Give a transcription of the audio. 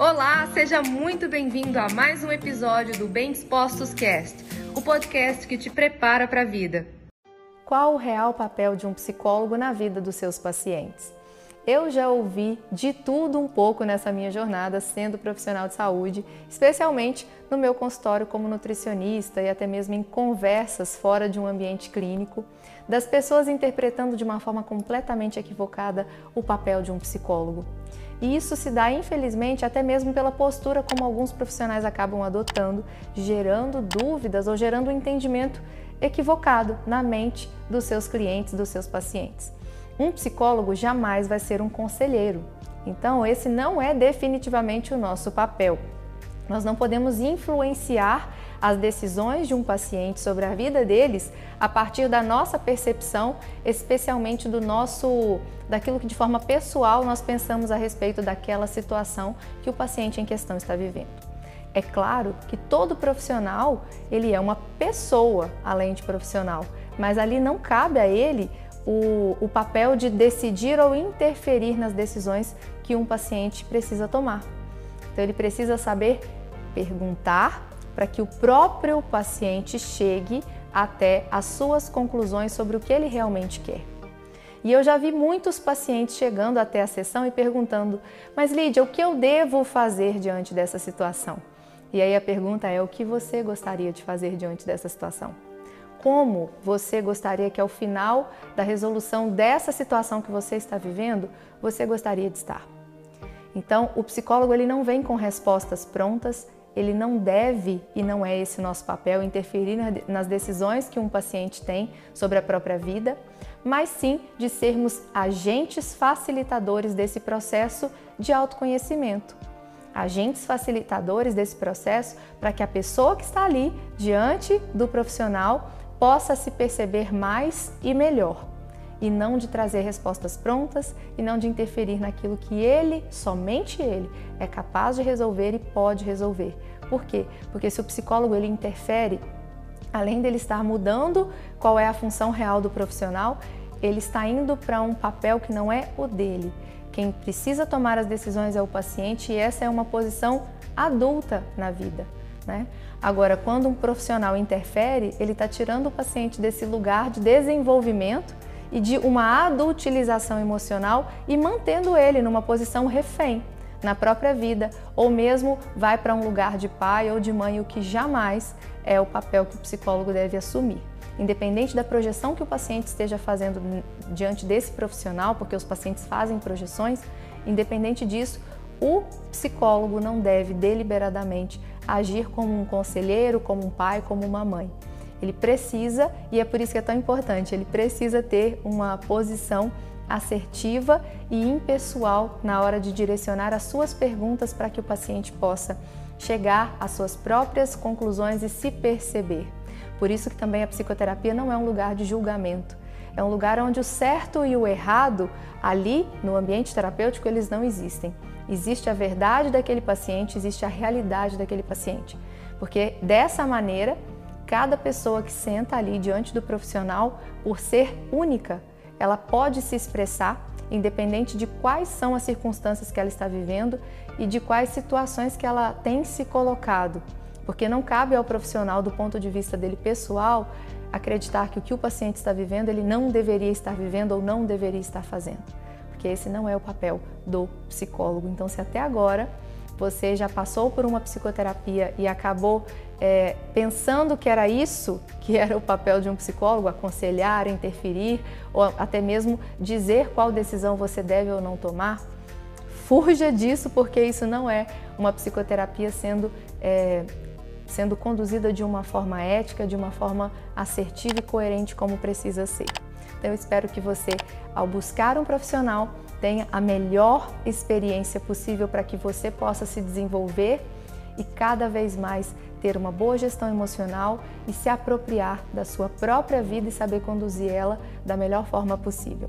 Olá, seja muito bem-vindo a mais um episódio do Bem Dispostos Cast, o podcast que te prepara para a vida. Qual o real papel de um psicólogo na vida dos seus pacientes? Eu já ouvi de tudo um pouco nessa minha jornada sendo profissional de saúde, especialmente no meu consultório como nutricionista e até mesmo em conversas fora de um ambiente clínico, das pessoas interpretando de uma forma completamente equivocada o papel de um psicólogo. E isso se dá, infelizmente, até mesmo pela postura como alguns profissionais acabam adotando, gerando dúvidas ou gerando um entendimento equivocado na mente dos seus clientes, dos seus pacientes. Um psicólogo jamais vai ser um conselheiro. Então, esse não é definitivamente o nosso papel. Nós não podemos influenciar as decisões de um paciente sobre a vida deles a partir da nossa percepção, especialmente do nosso daquilo que de forma pessoal nós pensamos a respeito daquela situação que o paciente em questão está vivendo. É claro que todo profissional, ele é uma pessoa além de profissional, mas ali não cabe a ele o, o papel de decidir ou interferir nas decisões que um paciente precisa tomar. Então ele precisa saber perguntar para que o próprio paciente chegue até as suas conclusões sobre o que ele realmente quer. E eu já vi muitos pacientes chegando até a sessão e perguntando: Mas Lídia, o que eu devo fazer diante dessa situação? E aí a pergunta é: o que você gostaria de fazer diante dessa situação? Como você gostaria que ao final da resolução dessa situação que você está vivendo, você gostaria de estar? Então, o psicólogo ele não vem com respostas prontas, ele não deve, e não é esse nosso papel, interferir nas decisões que um paciente tem sobre a própria vida, mas sim de sermos agentes facilitadores desse processo de autoconhecimento. Agentes facilitadores desse processo para que a pessoa que está ali diante do profissional possa se perceber mais e melhor e não de trazer respostas prontas e não de interferir naquilo que ele, somente ele, é capaz de resolver e pode resolver. Por quê? Porque se o psicólogo ele interfere, além dele estar mudando qual é a função real do profissional, ele está indo para um papel que não é o dele. Quem precisa tomar as decisões é o paciente e essa é uma posição adulta na vida. Né? Agora, quando um profissional interfere, ele está tirando o paciente desse lugar de desenvolvimento e de uma adultilização emocional e mantendo ele numa posição refém na própria vida, ou mesmo vai para um lugar de pai ou de mãe, o que jamais é o papel que o psicólogo deve assumir. Independente da projeção que o paciente esteja fazendo diante desse profissional, porque os pacientes fazem projeções, independente disso, o psicólogo não deve deliberadamente agir como um conselheiro, como um pai, como uma mãe. Ele precisa, e é por isso que é tão importante, ele precisa ter uma posição assertiva e impessoal na hora de direcionar as suas perguntas para que o paciente possa chegar às suas próprias conclusões e se perceber. Por isso que também a psicoterapia não é um lugar de julgamento. É um lugar onde o certo e o errado, ali no ambiente terapêutico, eles não existem. Existe a verdade daquele paciente, existe a realidade daquele paciente. Porque dessa maneira Cada pessoa que senta ali diante do profissional, por ser única, ela pode se expressar, independente de quais são as circunstâncias que ela está vivendo e de quais situações que ela tem se colocado. Porque não cabe ao profissional, do ponto de vista dele pessoal, acreditar que o que o paciente está vivendo ele não deveria estar vivendo ou não deveria estar fazendo. Porque esse não é o papel do psicólogo. Então, se até agora você já passou por uma psicoterapia e acabou é, pensando que era isso que era o papel de um psicólogo, aconselhar, interferir ou até mesmo dizer qual decisão você deve ou não tomar, fuja disso porque isso não é uma psicoterapia sendo, é, sendo conduzida de uma forma ética, de uma forma assertiva e coerente como precisa ser. Então eu espero que você, ao buscar um profissional, tenha a melhor experiência possível para que você possa se desenvolver e cada vez mais ter uma boa gestão emocional e se apropriar da sua própria vida e saber conduzir ela da melhor forma possível.